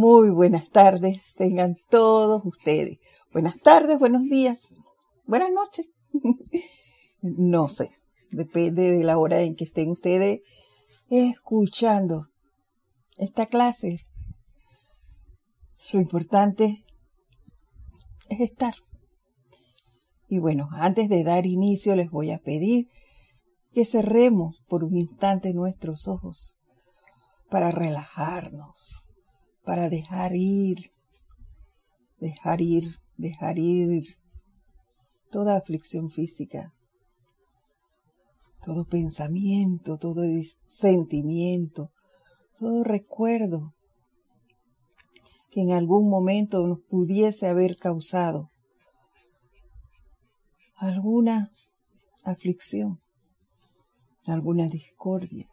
Muy buenas tardes, tengan todos ustedes. Buenas tardes, buenos días, buenas noches. no sé, depende de la hora en que estén ustedes escuchando esta clase. Lo importante es estar. Y bueno, antes de dar inicio les voy a pedir que cerremos por un instante nuestros ojos para relajarnos, para dejar ir, dejar ir, dejar ir toda aflicción física, todo pensamiento, todo sentimiento, todo recuerdo que en algún momento nos pudiese haber causado alguna aflicción, alguna discordia.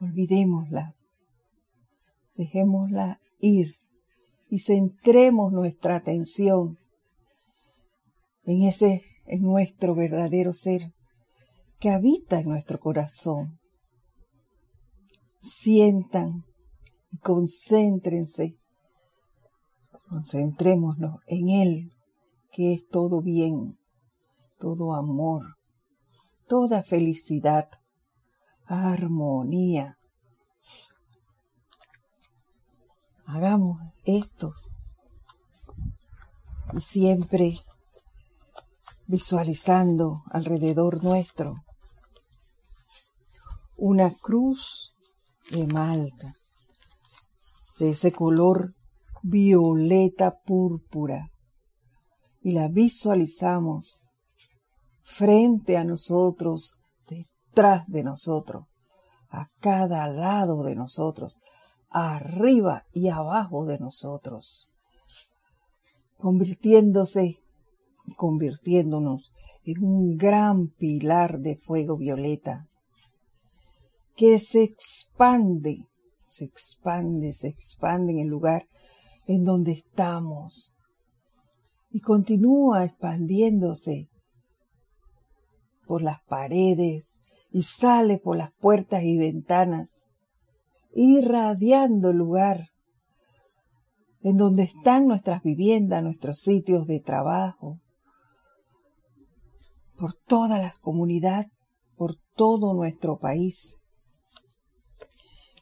Olvidémosla, dejémosla ir y centremos nuestra atención en ese, en nuestro verdadero ser que habita en nuestro corazón. Sientan y concéntrense, concentrémonos en Él, que es todo bien, todo amor, toda felicidad, armonía. Hagamos esto. Y siempre visualizando alrededor nuestro una cruz de malta de ese color violeta púrpura y la visualizamos frente a nosotros, detrás de nosotros, a cada lado de nosotros, arriba y abajo de nosotros, convirtiéndose, convirtiéndonos en un gran pilar de fuego violeta que se expande, se expande, se expande en el lugar en donde estamos. Y continúa expandiéndose por las paredes y sale por las puertas y ventanas, irradiando el lugar en donde están nuestras viviendas, nuestros sitios de trabajo, por toda la comunidad, por todo nuestro país.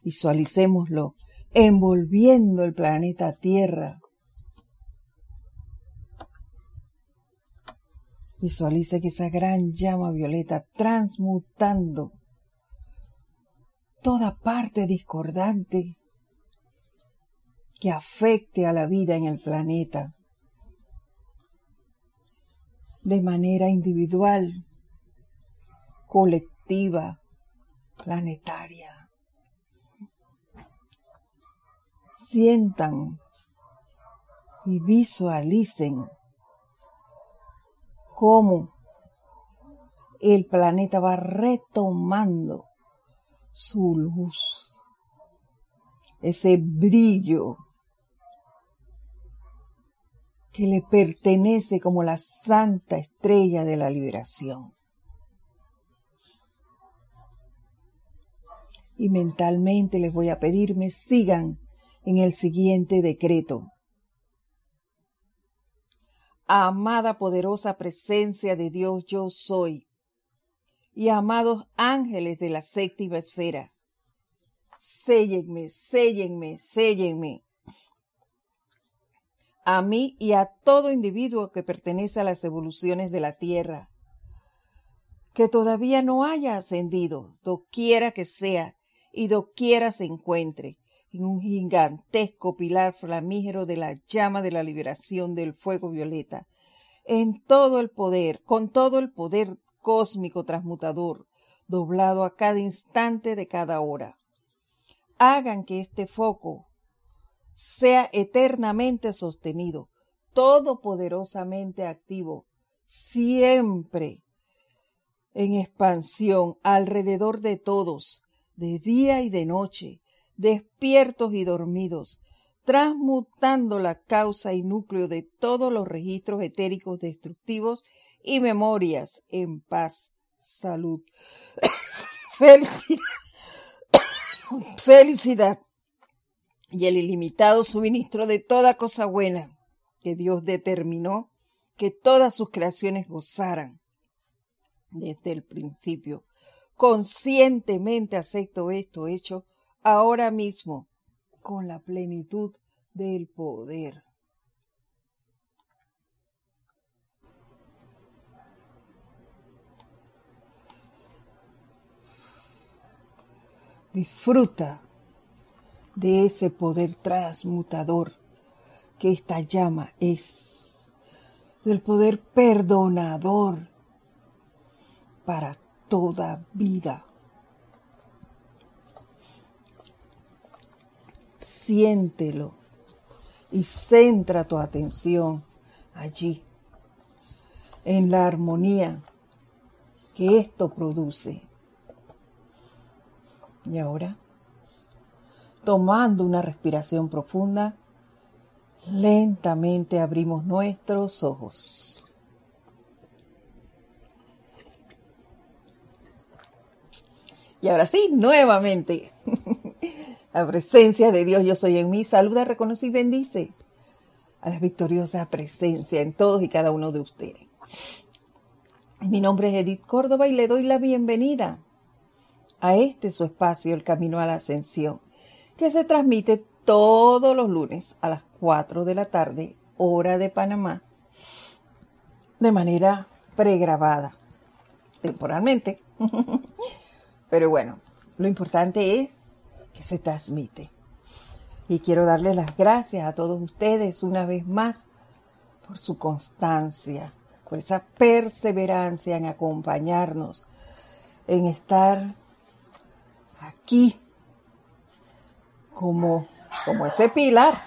Visualicémoslo envolviendo el planeta Tierra. Visualice que esa gran llama violeta transmutando toda parte discordante que afecte a la vida en el planeta de manera individual, colectiva, planetaria. sientan y visualicen cómo el planeta va retomando su luz, ese brillo que le pertenece como la santa estrella de la liberación. Y mentalmente les voy a pedir me sigan en el siguiente decreto. Amada poderosa presencia de Dios yo soy, y amados ángeles de la séptima esfera, séllenme, séllenme, séllenme. A mí y a todo individuo que pertenece a las evoluciones de la tierra, que todavía no haya ascendido, doquiera que sea y doquiera se encuentre, en un gigantesco pilar flamígero de la llama de la liberación del fuego violeta, en todo el poder, con todo el poder cósmico transmutador, doblado a cada instante de cada hora. Hagan que este foco sea eternamente sostenido, todopoderosamente activo, siempre en expansión alrededor de todos, de día y de noche, despiertos y dormidos, transmutando la causa y núcleo de todos los registros etéricos destructivos y memorias en paz, salud, felicidad, y el ilimitado suministro de toda cosa buena que Dios determinó que todas sus creaciones gozaran desde el principio. Conscientemente acepto esto hecho ahora mismo con la plenitud del poder. Disfruta de ese poder transmutador que esta llama es, del poder perdonador para toda vida. Siéntelo y centra tu atención allí, en la armonía que esto produce. Y ahora, tomando una respiración profunda, lentamente abrimos nuestros ojos. Y ahora sí, nuevamente, la presencia de Dios, yo soy en mí, saluda, reconoce y bendice a la victoriosa presencia en todos y cada uno de ustedes. Mi nombre es Edith Córdoba y le doy la bienvenida a este su espacio, El Camino a la Ascensión, que se transmite todos los lunes a las 4 de la tarde, hora de Panamá, de manera pregrabada, temporalmente. Pero bueno, lo importante es que se transmite. Y quiero darle las gracias a todos ustedes una vez más por su constancia, por esa perseverancia en acompañarnos, en estar aquí como, como ese pilar,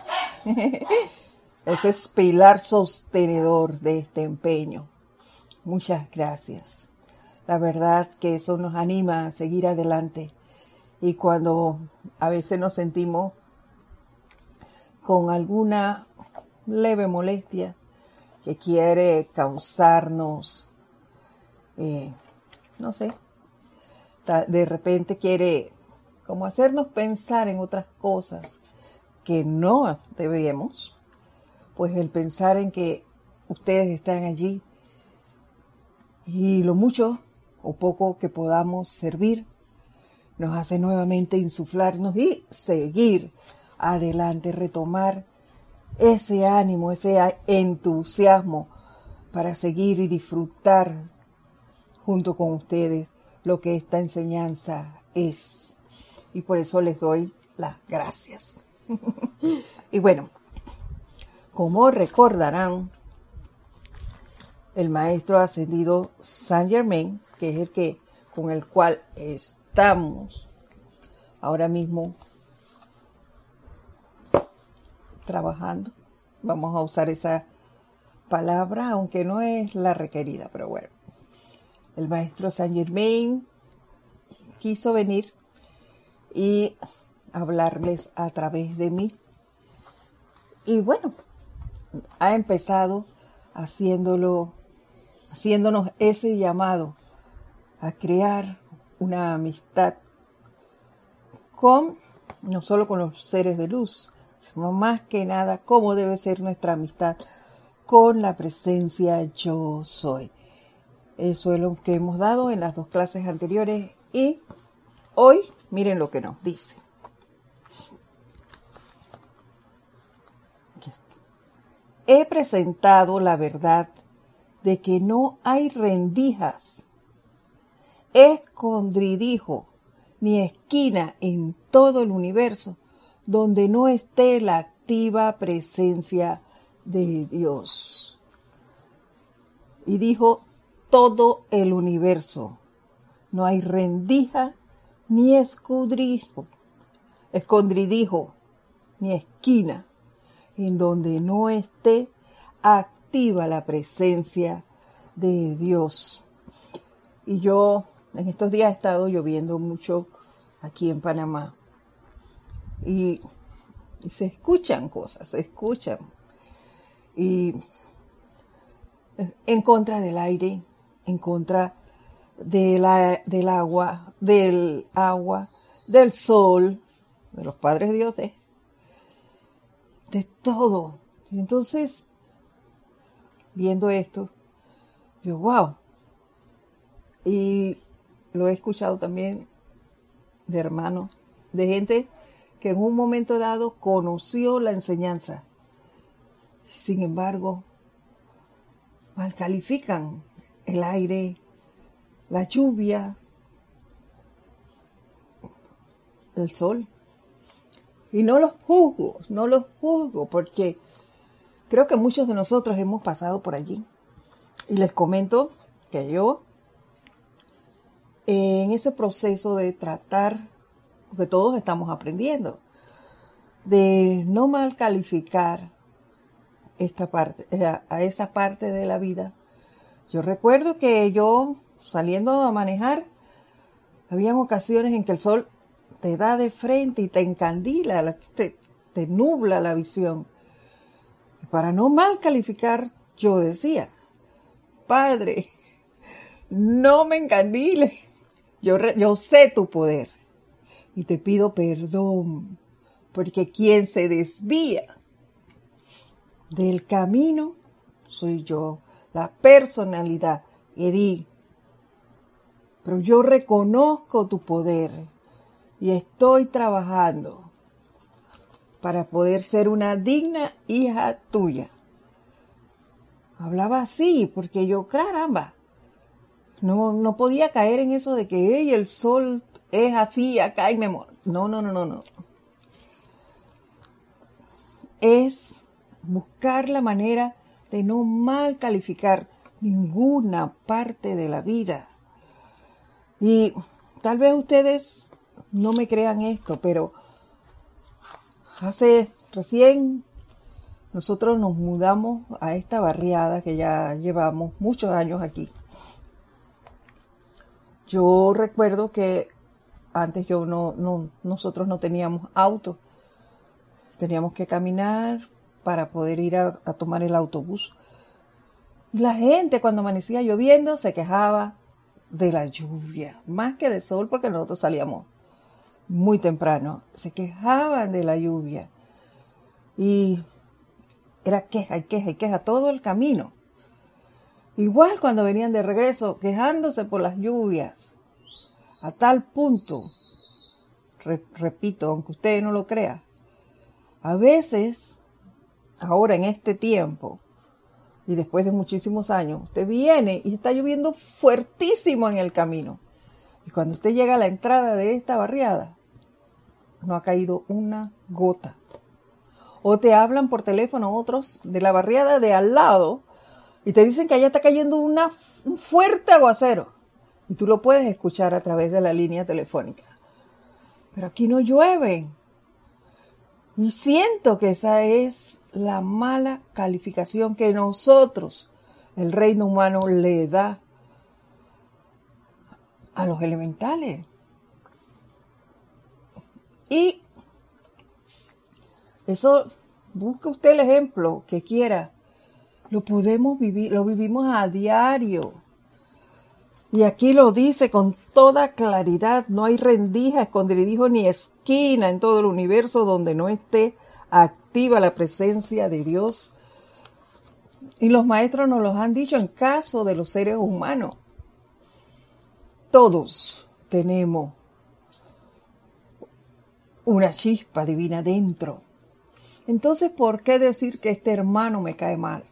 ese pilar sostenedor de este empeño. Muchas gracias. La verdad que eso nos anima a seguir adelante. Y cuando a veces nos sentimos con alguna leve molestia que quiere causarnos, eh, no sé, de repente quiere como hacernos pensar en otras cosas que no debemos, pues el pensar en que ustedes están allí y lo mucho o poco que podamos servir nos hace nuevamente insuflarnos y seguir adelante, retomar ese ánimo, ese entusiasmo para seguir y disfrutar junto con ustedes lo que esta enseñanza es. Y por eso les doy las gracias. y bueno, como recordarán, el maestro ascendido Saint Germain, que es el que con el cual estamos ahora mismo trabajando. Vamos a usar esa palabra, aunque no es la requerida, pero bueno. El maestro Saint Germain quiso venir y hablarles a través de mí. Y bueno, ha empezado haciéndolo, haciéndonos ese llamado a crear una amistad con, no solo con los seres de luz, sino más que nada cómo debe ser nuestra amistad con la presencia yo soy. Eso es lo que hemos dado en las dos clases anteriores y hoy miren lo que nos dice. He presentado la verdad de que no hay rendijas, escondridijo, ni esquina en todo el universo donde no esté la activa presencia de Dios. Y dijo, todo el universo. No hay rendija ni escudrijo, escondridijo, ni esquina en donde no esté activa la presencia de Dios. Y yo en estos días ha estado lloviendo mucho aquí en Panamá. Y, y se escuchan cosas, se escuchan. Y en contra del aire, en contra de la, del agua, del agua, del sol, de los padres dioses, de todo. Entonces, viendo esto, yo, wow. Y lo he escuchado también de hermanos, de gente que en un momento dado conoció la enseñanza. Sin embargo, mal califican el aire, la lluvia, el sol. Y no los juzgo, no los juzgo, porque creo que muchos de nosotros hemos pasado por allí. Y les comento que yo, en ese proceso de tratar, porque todos estamos aprendiendo, de no mal calificar esta parte, eh, a esa parte de la vida. Yo recuerdo que yo saliendo a manejar, habían ocasiones en que el sol te da de frente y te encandila, te, te nubla la visión. Y para no mal calificar, yo decía, Padre, no me encandile. Yo, yo sé tu poder y te pido perdón, porque quien se desvía del camino soy yo, la personalidad. Y di, pero yo reconozco tu poder y estoy trabajando para poder ser una digna hija tuya. Hablaba así porque yo, caramba, no, no podía caer en eso de que el sol es así acá y me. No, no, no, no, no. Es buscar la manera de no mal calificar ninguna parte de la vida. Y tal vez ustedes no me crean esto, pero hace recién nosotros nos mudamos a esta barriada que ya llevamos muchos años aquí. Yo recuerdo que antes yo no, no nosotros no teníamos auto. Teníamos que caminar para poder ir a, tomar el autobús. La gente cuando amanecía lloviendo se quejaba de la lluvia, más que del sol porque nosotros salíamos muy temprano. Se quejaban de la lluvia. Y era queja y queja y queja todo el camino. Igual cuando venían de regreso, quejándose por las lluvias. A tal punto, repito, aunque usted no lo crea, a veces, ahora en este tiempo, y después de muchísimos años, usted viene y está lloviendo fuertísimo en el camino. Y cuando usted llega a la entrada de esta barriada, no ha caído una gota. O te hablan por teléfono otros de la barriada de al lado y te dicen que allá está cayendo una, un fuerte aguacero. Y tú lo puedes escuchar a través de la línea telefónica. Pero aquí no llueve. Y siento que esa es la mala calificación que nosotros, el reino humano, le da a los elementales. Y eso, busque usted el ejemplo que quiera. Lo podemos vivir, lo vivimos a diario. Y aquí lo dice con toda claridad, no hay rendija, esconderijo ni esquina en todo el universo donde no esté activa la presencia de Dios. Y los maestros nos los han dicho en caso de los seres humanos. Todos tenemos una chispa divina dentro. Entonces, ¿por qué decir que este hermano me cae mal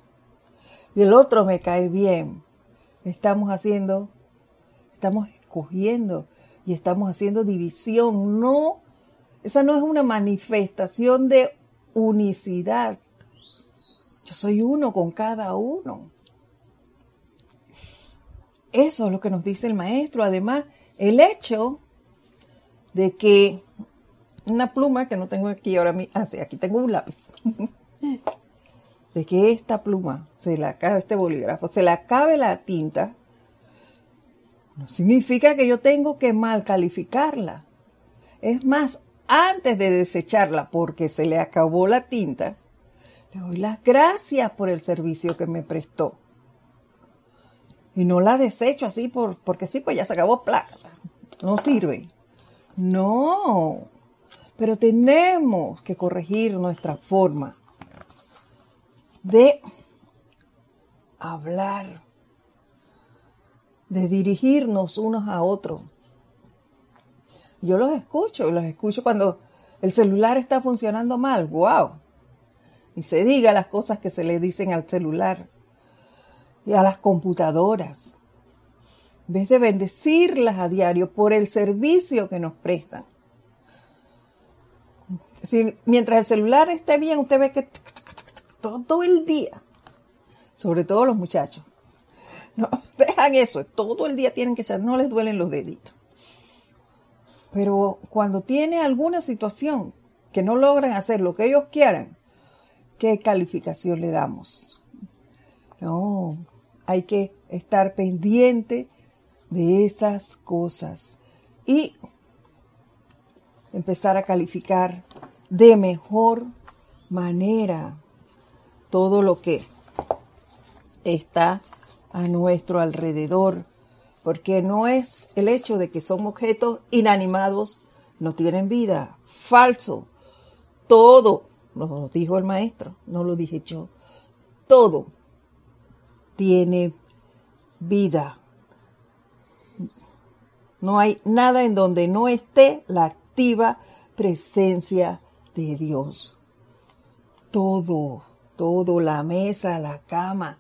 y el otro me cae bien? Estamos haciendo estamos escogiendo y estamos haciendo división. No, esa no es una manifestación de unicidad. Yo soy uno con cada uno. Eso es lo que nos dice el maestro. Además, el hecho de que una pluma que no tengo aquí ahora mismo, ah, sí, aquí tengo un lápiz, de que esta pluma se la acabe, este bolígrafo, se le acabe la tinta, no significa que yo tengo que mal calificarla. Es más, antes de desecharla porque se le acabó la tinta, le doy las gracias por el servicio que me prestó. Y no la desecho así por, porque sí, pues ya se acabó plata. No sirve. No. Pero tenemos que corregir nuestra forma de hablar, de dirigirnos unos a otros. Yo los escucho, los escucho cuando el celular está funcionando mal, wow. Y se diga las cosas que se le dicen al celular y a las computadoras. En vez de bendecirlas a diario por el servicio que nos prestan. Si, mientras el celular esté bien, usted ve que todo el día, sobre todo los muchachos, no, dejan eso, todo el día tienen que echar, no les duelen los deditos. Pero cuando tiene alguna situación que no logran hacer lo que ellos quieran, ¿qué calificación le damos? No, hay que estar pendiente de esas cosas y empezar a calificar de mejor manera todo lo que está a nuestro alrededor, porque no es el hecho de que son objetos inanimados, no tienen vida, falso, todo, lo dijo el maestro, no lo dije yo, todo tiene vida. No hay nada en donde no esté la activa presencia de Dios. Todo, todo, la mesa, la cama,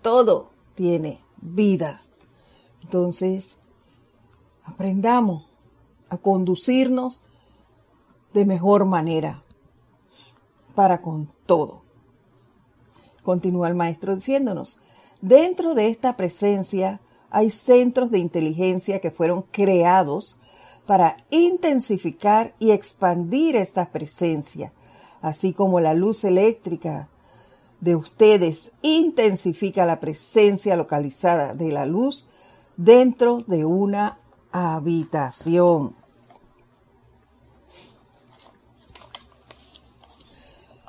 todo tiene vida. Entonces, aprendamos a conducirnos de mejor manera para con todo. Continúa el maestro diciéndonos, dentro de esta presencia hay centros de inteligencia que fueron creados para intensificar y expandir esta presencia, así como la luz eléctrica de ustedes intensifica la presencia localizada de la luz dentro de una habitación.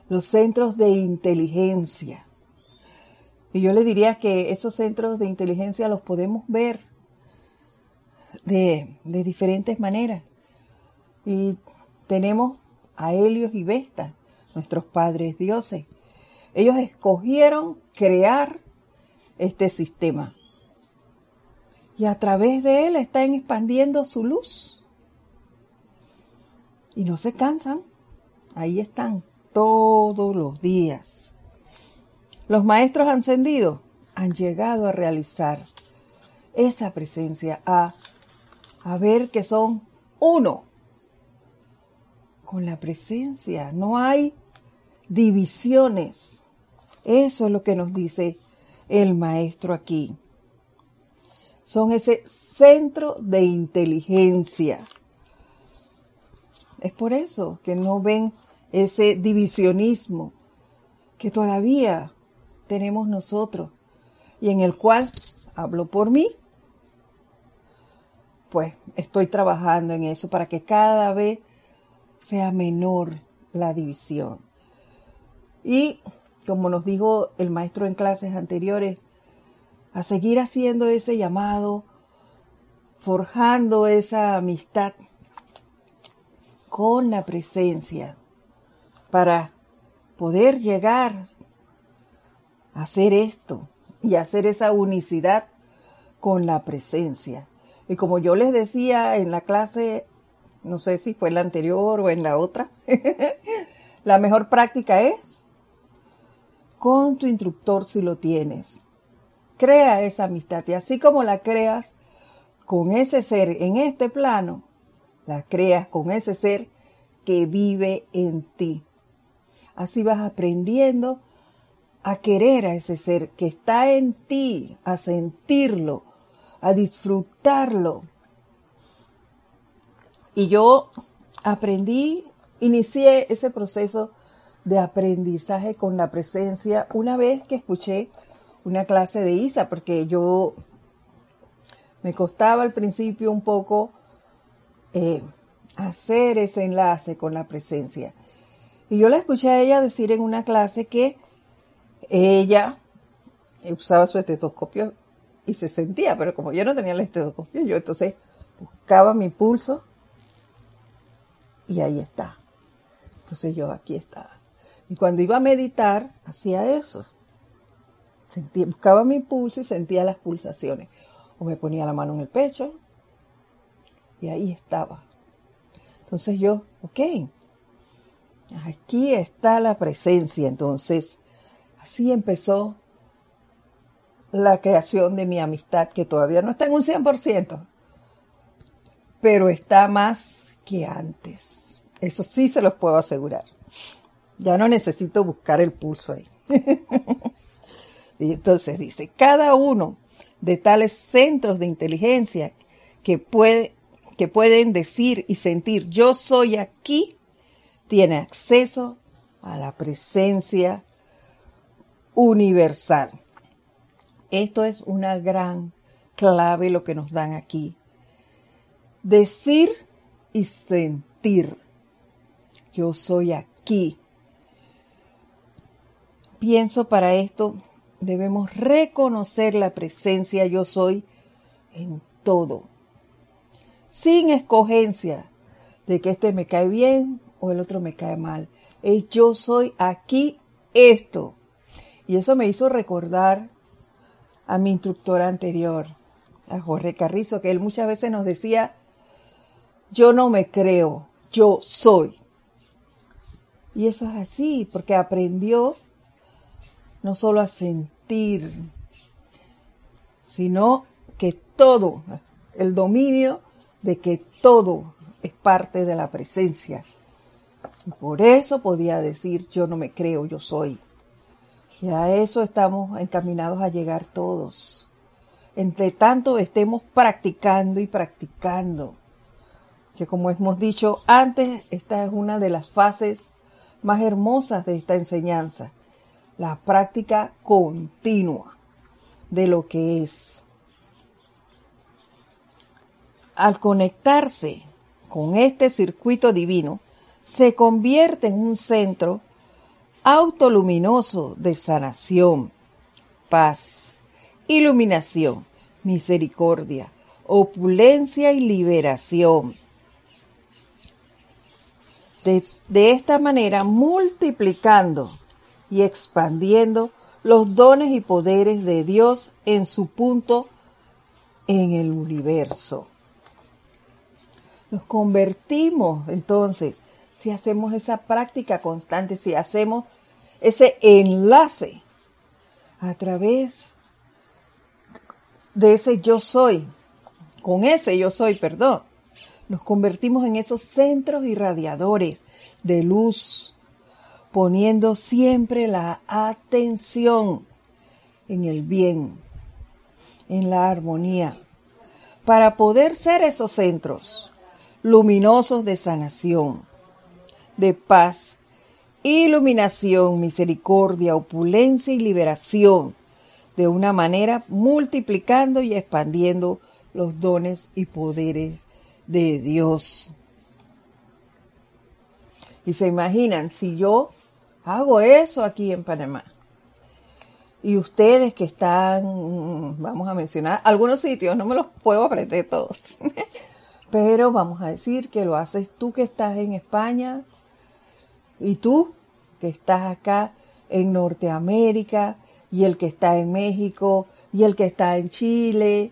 Los centros de inteligencia. Y yo le diría que esos centros de inteligencia los podemos ver de, diferentes maneras. Y tenemos a Helios y Vesta, nuestros padres dioses. Ellos escogieron crear este sistema. Y a través de él están expandiendo su luz. Y no se cansan. Ahí están todos los días. Los maestros ascendidos han llegado a realizar esa presencia, a a ver que son uno con la presencia. No hay divisiones. Eso es lo que nos dice el maestro aquí. Son ese centro de inteligencia. Es por eso que no ven ese divisionismo que todavía tenemos nosotros y en el cual, hablo por mí, pues estoy trabajando en eso para que cada vez sea menor la división. Y como nos dijo el maestro en clases anteriores, a seguir haciendo ese llamado, forjando esa amistad con la presencia para poder llegar a hacer esto y hacer esa unicidad con la presencia. Y como yo les decía en la clase, no sé si fue la anterior o en la otra, la mejor práctica es con tu instructor si lo tienes. Crea esa amistad y así como la creas con ese ser en este plano, la creas con ese ser que vive en ti. Así vas aprendiendo a querer a ese ser que está en ti, a sentirlo, a disfrutarlo. Y yo aprendí, inicié ese proceso de aprendizaje con la presencia una vez que escuché una clase de Isa, porque yo me costaba al principio un poco eh, hacer ese enlace con la presencia. Y yo la escuché a ella decir en una clase que ella usaba su estetoscopio y se sentía, pero como yo no tenía el estetoscopio, yo entonces buscaba mi pulso y ahí está. Entonces yo aquí estaba. Y cuando iba a meditar, hacía eso. Buscaba mi pulso y sentía las pulsaciones. O me ponía la mano en el pecho y ahí estaba. Entonces yo, ok, aquí está la presencia. Entonces, así empezó la creación de mi amistad, que todavía no está en un 100%, pero está más que antes. Eso sí se los puedo asegurar. Ya no necesito buscar el pulso ahí. y entonces dice, cada uno de tales centros de inteligencia que, puede, que pueden decir y sentir yo soy aquí, tiene acceso a la presencia universal. Esto es una gran clave lo que nos dan aquí. Decir y sentir. Yo soy aquí. Pienso para esto debemos reconocer la presencia yo soy en todo. Sin escogencia de que este me cae bien o el otro me cae mal. Es yo soy aquí esto. Y eso me hizo recordar a mi instructor anterior, a Jorge Carrizo, que él muchas veces nos decía, yo no me creo, yo soy. Y eso es así, porque aprendió no solo a sentir, sino que todo, el dominio de que todo es parte de la presencia. Y por eso podía decir, yo no me creo, yo soy. Y a eso estamos encaminados a llegar todos. Entre tanto estemos practicando y practicando. Que como hemos dicho antes, esta es una de las fases más hermosas de esta enseñanza. La práctica continua de lo que es. Al conectarse con este circuito divino, se convierte en un centro autoluminoso de sanación, paz, iluminación, misericordia, opulencia y liberación. De, de, esta manera multiplicando y expandiendo los dones y poderes de Dios en su punto en el universo. Nos convertimos entonces, si hacemos esa práctica constante, si hacemos ese enlace a través de ese yo soy, con ese yo soy, perdón, nos convertimos en esos centros irradiadores de luz, poniendo siempre la atención en el bien, en la armonía, para poder ser esos centros luminosos de sanación, de paz iluminación, misericordia, opulencia y liberación, de una manera multiplicando y expandiendo los dones y poderes de Dios. Y se imaginan, si yo hago eso aquí en Panamá, y ustedes que están, vamos a mencionar algunos sitios, no me los puedo aprender todos, pero vamos a decir que lo haces tú que estás en España, y tú que estás acá en Norteamérica y el que está en México y el que está en Chile,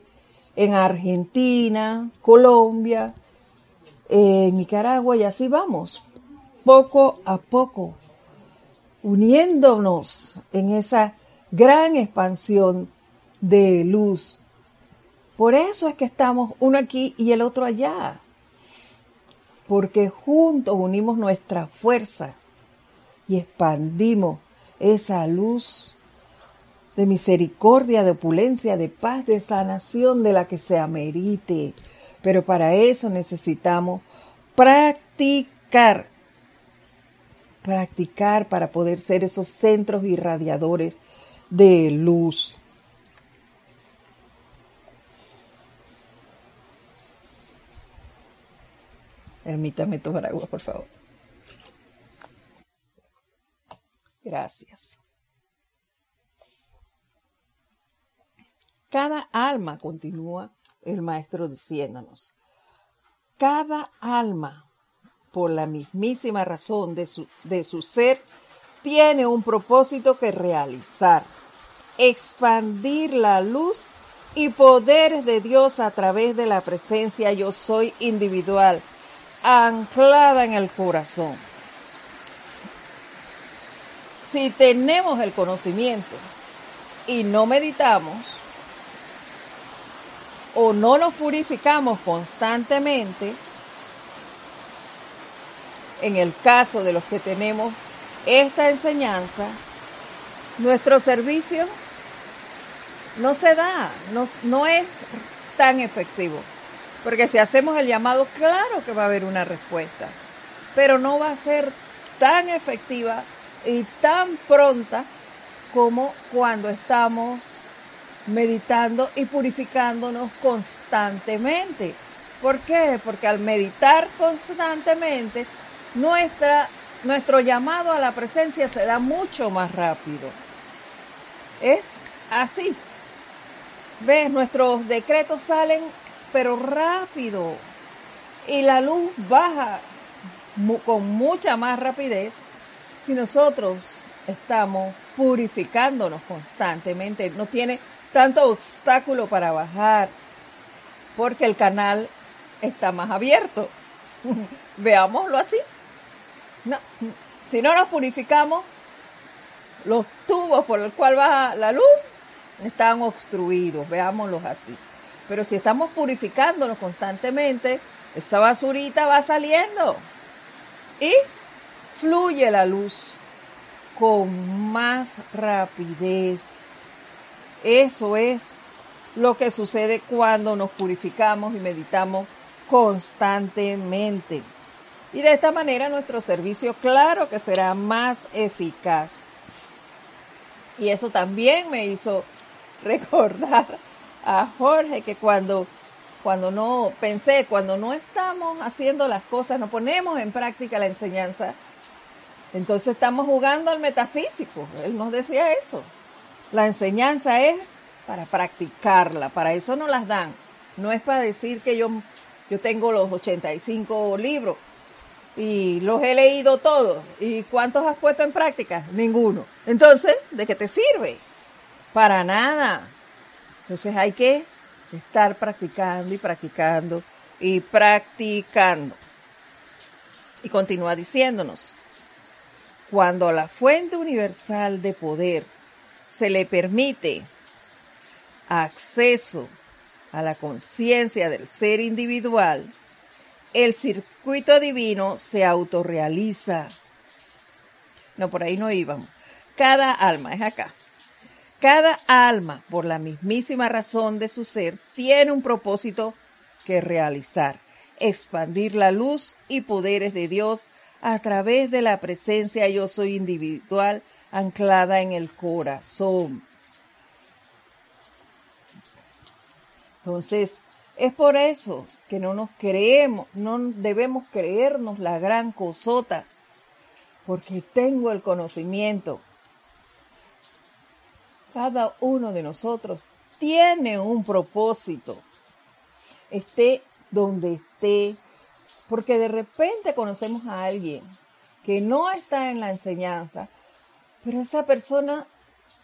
en Argentina, Colombia, en Nicaragua y así vamos, poco a poco, uniéndonos en esa gran expansión de luz. Por eso es que estamos uno aquí y el otro allá, porque juntos unimos nuestra fuerza y expandimos esa luz de misericordia, de opulencia, de paz, de sanación de la que se amerite. Pero para eso necesitamos practicar, practicar para poder ser esos centros irradiadores de luz. Permítame tomar agua, por favor. Gracias. Cada alma, continúa el maestro diciéndonos, cada alma, por la mismísima razón de su, de su ser, tiene un propósito que realizar, expandir la luz y poderes de Dios a través de la presencia yo soy individual, anclada en el corazón. Si tenemos el conocimiento y no meditamos, o no nos purificamos constantemente, en el caso de los que tenemos esta enseñanza, nuestro servicio no se da, no, no, es tan efectivo. Porque si hacemos el llamado, claro que va a haber una respuesta, pero no va a ser tan efectiva y tan pronta como cuando estamos meditando y purificándonos constantemente. ¿Por qué? Porque al meditar constantemente, nuestra, nuestro llamado a la presencia se da mucho más rápido. Es así. ¿Ves? Nuestros decretos salen, pero rápido. Y la luz baja con mucha más rapidez si nosotros estamos purificándonos constantemente. No tiene tanto obstáculo para bajar, porque el canal está más abierto. Veámoslo así. No, si no nos purificamos, los tubos por los cuales baja la luz están obstruidos, veámoslos así. Pero si estamos purificándonos constantemente, esa basurita va saliendo y fluye la luz con más rapidez. Eso es lo que sucede cuando nos purificamos y meditamos constantemente. Y de esta manera nuestro servicio, claro que será más eficaz. Y eso también me hizo recordar a Jorge que cuando, cuando no, pensé, cuando no estamos haciendo las cosas, no ponemos en práctica la enseñanza, entonces estamos jugando al metafísico. Él nos decía eso. La enseñanza es para practicarla, para eso no las dan. No es para decir que yo, yo tengo los 85 libros y los he leído todos. ¿Y cuántos has puesto en práctica? Ninguno. Entonces, ¿de qué te sirve? Para nada. Entonces hay que estar practicando y practicando y practicando. Y continúa diciéndonos, cuando la fuente universal de poder se le permite acceso a la conciencia del ser individual, el circuito divino se autorrealiza. No, por ahí no íbamos. Cada alma, es acá. Cada alma, por la mismísima razón de su ser, tiene un propósito que realizar, expandir la luz y poderes de Dios a través de la presencia yo soy individual anclada en el corazón. Entonces, es por eso que no nos creemos, no debemos creernos la gran cosota, porque tengo el conocimiento. Cada uno de nosotros tiene un propósito, esté donde esté, porque de repente conocemos a alguien que no está en la enseñanza, pero esa persona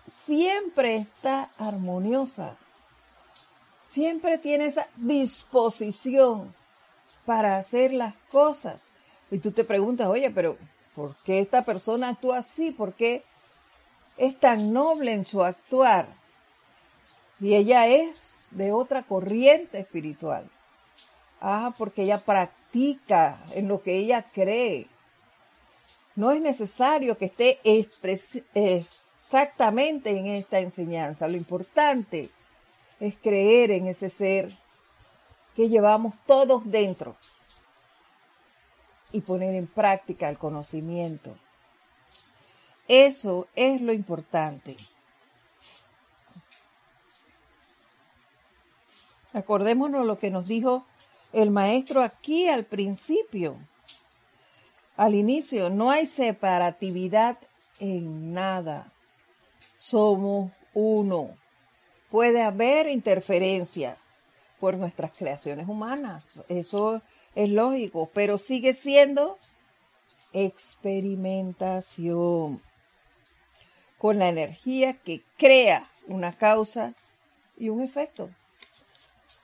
siempre está armoniosa, siempre tiene esa disposición para hacer las cosas. Y tú te preguntas, oye, pero ¿por qué esta persona actúa así? ¿Por qué es tan noble en su actuar? Y ella es de otra corriente espiritual. Ah, porque ella practica en lo que ella cree. No es necesario que esté exactamente en esta enseñanza. Lo importante es creer en ese ser que llevamos todos dentro y poner en práctica el conocimiento. Eso es lo importante. Acordémonos lo que nos dijo el maestro aquí al principio al inicio, no hay separatividad en nada. Somos uno. Puede haber interferencia por nuestras creaciones humanas. Eso es lógico, pero sigue siendo experimentación. con la energía que crea una causa y un efecto.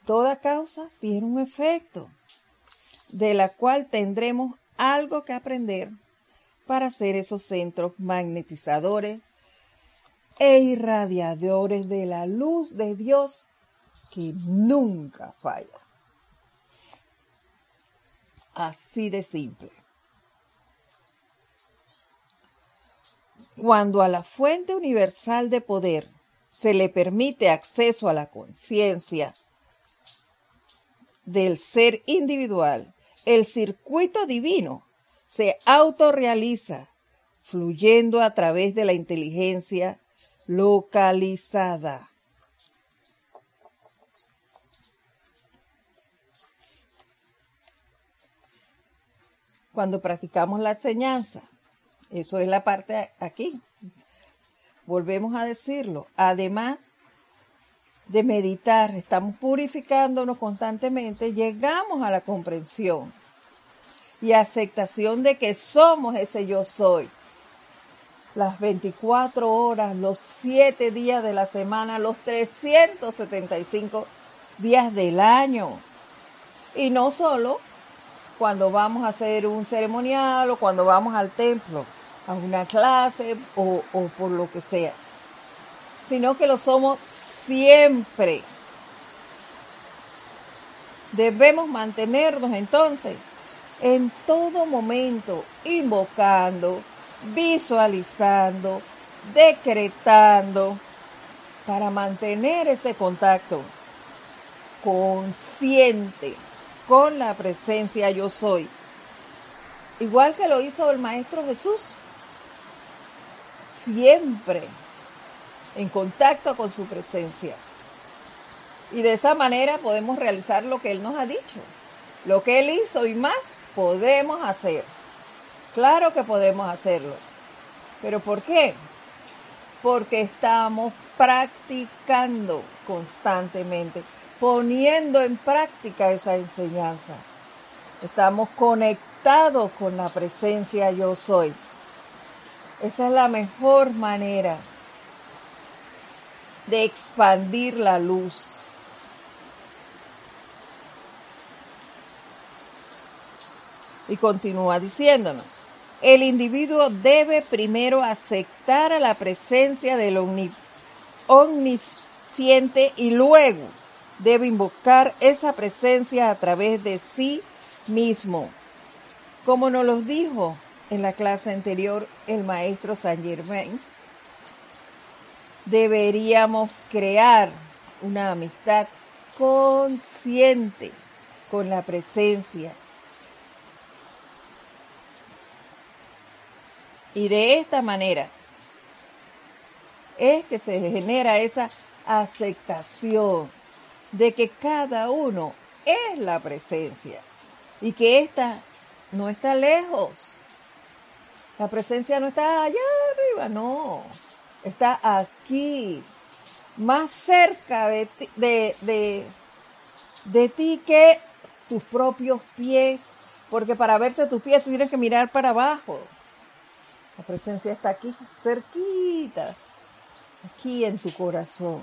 Toda causa tiene un efecto, de la cual tendremos algo que aprender para ser esos centros magnetizadores e irradiadores de la luz de Dios que nunca falla. Así de simple. Cuando a la fuente universal de poder se le permite acceso a la conciencia del ser individual, el circuito divino se autorrealiza, fluyendo a través de la inteligencia localizada. Cuando practicamos la enseñanza, eso es la parte aquí. Volvemos a decirlo. Además de meditar, estamos purificándonos constantemente, llegamos a la comprensión y aceptación de que somos ese yo soy. Las 24 horas, los 7 días de la semana, los 375 días del año. Y no solo cuando vamos a hacer un ceremonial o cuando vamos al templo, a una clase o, o por lo que sea, sino que lo somos siempre. Debemos mantenernos entonces en todo momento invocando, visualizando, decretando para mantener ese contacto consciente con la presencia yo soy. Igual que lo hizo el Maestro Jesús. Siempre en contacto con su presencia. Y de esa manera podemos realizar lo que Él nos ha dicho. Lo que Él hizo y más podemos hacer. Claro que podemos hacerlo. ¿Pero por qué? Porque estamos practicando constantemente, poniendo en práctica esa enseñanza. Estamos conectados con la presencia yo soy. Esa es la mejor manera de expandir la luz. Y continúa diciéndonos, el individuo debe primero aceptar a la presencia del omnisciente y luego debe invocar esa presencia a través de sí mismo. Como nos lo dijo en la clase anterior el maestro Saint Germain, deberíamos crear una amistad consciente con la presencia. Y de esta manera es que se genera esa aceptación de que cada uno es la presencia y que ésta no está lejos. La presencia no está allá arriba, no está aquí, más cerca de ti, de, de, ti que tus propios pies, porque para verte tus pies tienes que mirar para abajo. La presencia está aquí, cerquita, aquí en tu corazón,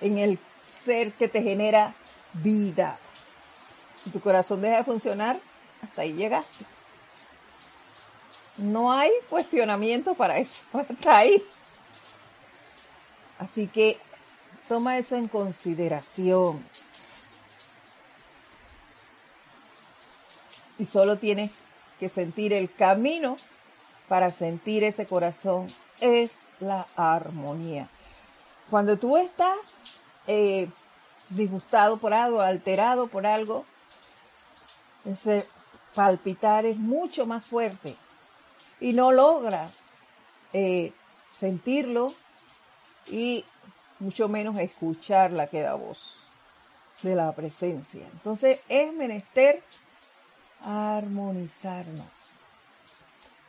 en el ser que te genera vida. Si tu corazón deja de funcionar, hasta ahí llegaste. No hay cuestionamiento para eso, hasta ahí. Así que toma eso en consideración. Y solo tienes que sentir el camino para sentir ese corazón. Es la armonía. Cuando tú estás eh, disgustado por algo, alterado por algo, ese palpitar es mucho más fuerte y no logras eh, sentirlo y mucho menos escuchar la que da voz de la presencia. Entonces es menester armonizarnos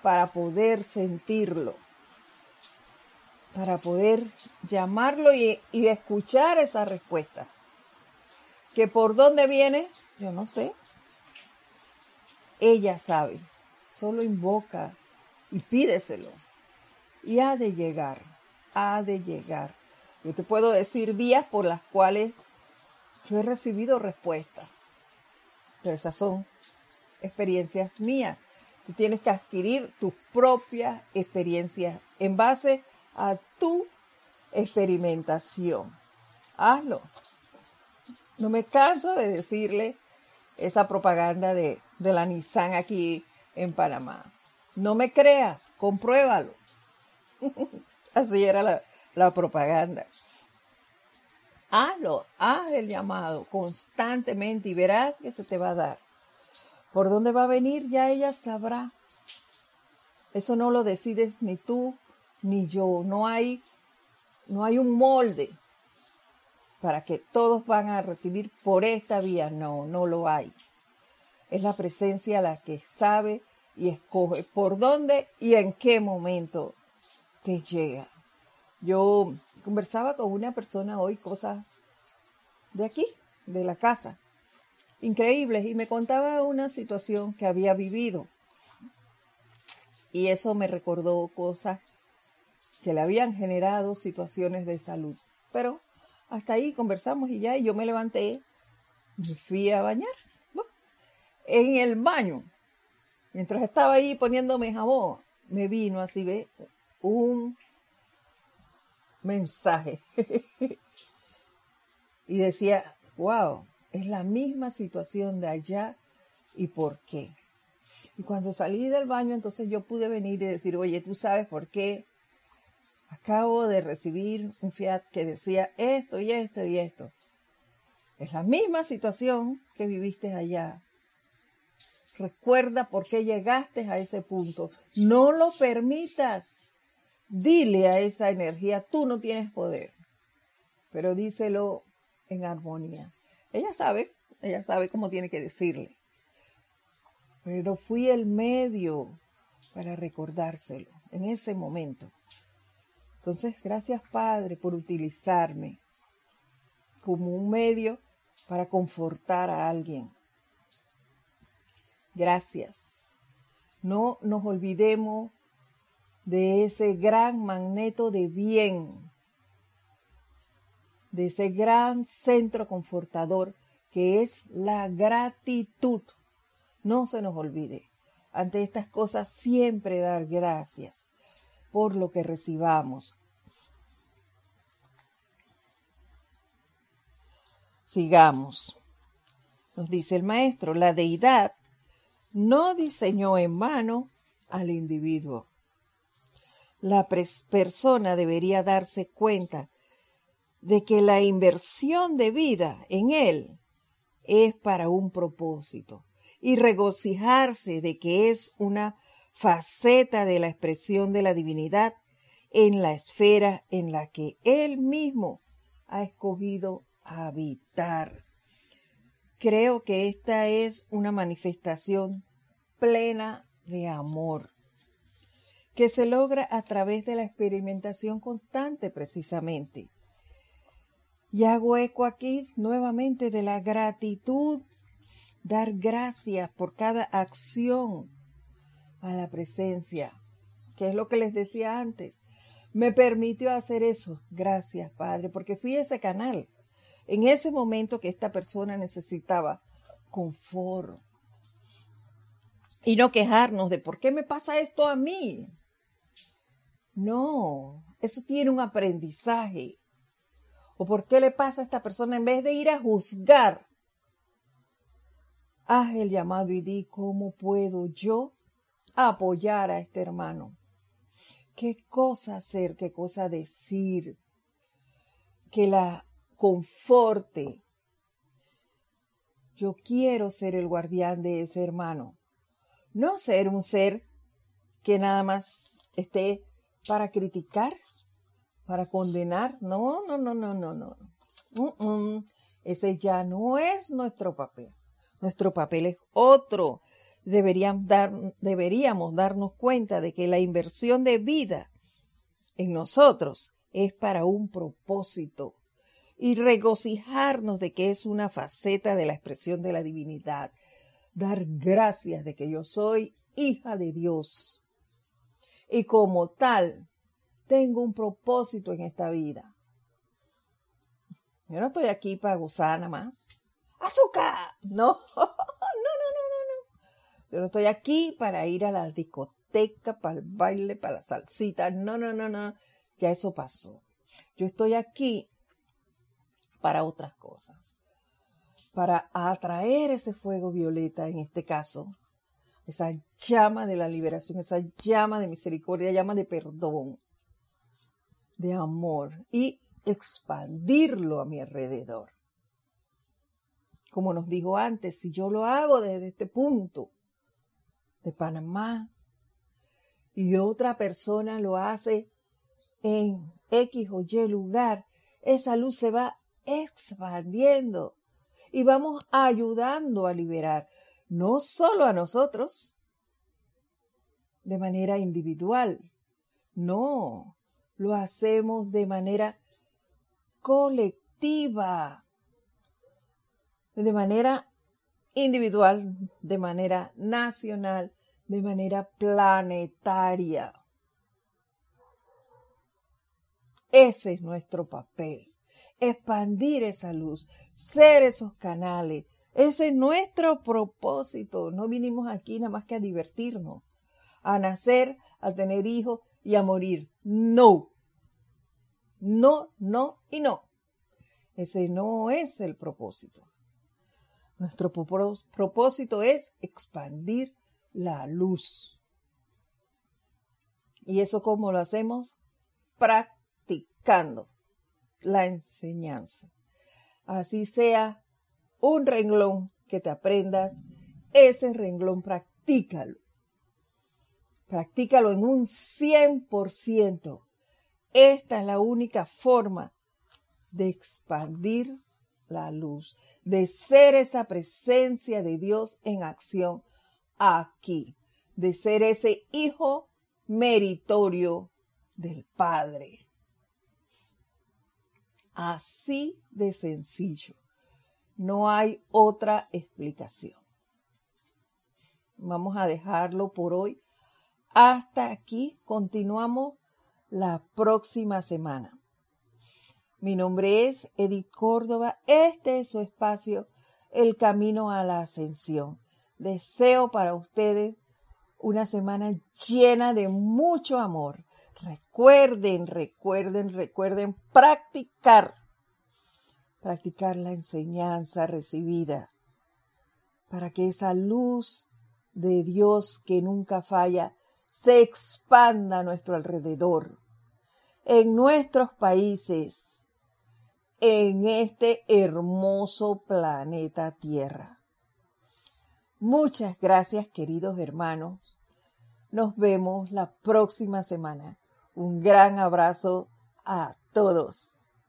para poder sentirlo, para poder llamarlo y, escuchar esa respuesta. Que por dónde viene, yo no sé. Ella sabe, solo invoca y pídeselo y ha de llegar ha de llegar. Yo te puedo decir vías por las cuales yo he recibido respuestas, pero esas son experiencias mías. Tienes que adquirir tus propias experiencias en base a tu experimentación. Hazlo. No me canso de decirle esa propaganda de, de la Nissan aquí en Panamá. No me creas, compruébalo. Así era la, la propaganda. Hazlo, haz el llamado constantemente y verás que se te va a dar. Por dónde va a venir ya ella sabrá. Eso no lo decides ni tú ni yo. No hay, no hay un molde para que todos van a recibir por esta vía. No, no lo hay. Es la presencia la que sabe y escoge por dónde y en qué momento te llega. Yo conversaba con una persona hoy cosas de aquí, de la casa, increíbles, y me contaba una situación que había vivido. Y eso me recordó cosas que le habían generado situaciones de salud. Pero hasta ahí conversamos y ya, y yo me levanté, me fui a bañar. En el baño, mientras estaba ahí poniéndome jabón, me vino así, ve, un mensaje. y decía, wow, es la misma situación de allá y por qué. Y cuando salí del baño, entonces yo pude venir y decir, oye, tú sabes por qué acabo de recibir un fiat que decía esto y esto y esto. Es la misma situación que viviste allá. Recuerda por qué llegaste a ese punto. No lo permitas. Dile a esa energía, tú no tienes poder, pero díselo en armonía. Ella sabe, ella sabe cómo tiene que decirle. Pero fui el medio para recordárselo en ese momento. Entonces, gracias Padre por utilizarme como un medio para confortar a alguien. Gracias. No nos olvidemos de ese gran magneto de bien, de ese gran centro confortador que es la gratitud. No se nos olvide, ante estas cosas siempre dar gracias por lo que recibamos. Sigamos. Nos dice el maestro, la deidad no diseñó en mano al individuo la persona debería darse cuenta de que la inversión de vida en él es para un propósito y regocijarse de que es una faceta de la expresión de la divinidad en la esfera en la que él mismo ha escogido habitar. Creo que esta es una manifestación plena de amor que se logra a través de la experimentación constante precisamente. Y hago eco aquí nuevamente de la gratitud, dar gracias por cada acción a la presencia, que es lo que les decía antes. Me permitió hacer eso. Gracias, Padre, porque fui ese canal. En ese momento que esta persona necesitaba confort. Y no quejarnos de por qué me pasa esto a mí. No, eso tiene un aprendizaje. ¿O por qué le pasa a esta persona en vez de ir a juzgar? Haz el llamado y di cómo puedo yo apoyar a este hermano. ¿Qué cosa hacer? ¿Qué cosa decir? Que la conforte. Yo quiero ser el guardián de ese hermano. No ser un ser que nada más esté para criticar, para condenar. No, no, no, no, no, no. Ese ya no es nuestro papel. Nuestro papel es otro. Deberíamos darnos cuenta de que la inversión de vida en nosotros es para un propósito y regocijarnos de que es una faceta de la expresión de la divinidad. Dar gracias de que yo soy hija de Dios y como tal tengo un propósito en esta vida. Yo no estoy aquí para gozar nada más. ¡Azúcar! No, no, no, no, no, no. Yo no estoy aquí para ir a la discoteca, para el baile, para la salsita. No, no, no, no. Ya eso pasó. Yo estoy aquí para otras cosas. Para atraer ese fuego violeta, en este caso, esa llama de la liberación, esa llama de misericordia, llama de perdón, de amor y expandirlo a mi alrededor. Como nos dijo antes, si yo lo hago desde este punto de Panamá y otra persona lo hace en X o Y lugar, esa luz se va expandiendo y vamos ayudando a liberar no solo a nosotros de manera individual, no, lo hacemos de manera colectiva, de manera individual, de manera nacional, de manera planetaria. Ese es nuestro papel, expandir esa luz, ser esos canales. Ese es nuestro propósito. No vinimos aquí nada más que a divertirnos, a nacer, a tener hijos y a morir. No. No, no y no. Ese no es el propósito. Nuestro propósito es expandir la luz. ¿Y eso cómo lo hacemos? Practicando la enseñanza. Así sea un renglón que te aprendas, ese renglón practícalo. Practícalo en un 100%. Esta es la única forma de expandir la luz, de ser esa presencia de Dios en acción aquí, de ser ese hijo meritorio del Padre. Así de sencillo. No hay otra explicación. Vamos a dejarlo por hoy. Hasta aquí. Continuamos la próxima semana. Mi nombre es Edith Córdoba. Este es su espacio, El Camino a la Ascensión. Deseo para ustedes una semana llena de mucho amor. Recuerden, recuerden, recuerden practicar, practicar la enseñanza recibida para que esa luz de Dios que nunca falla se expanda a nuestro alrededor, en nuestros países, en este hermoso planeta Tierra. Muchas gracias, queridos hermanos. Nos vemos la próxima semana. Un gran abrazo a todos.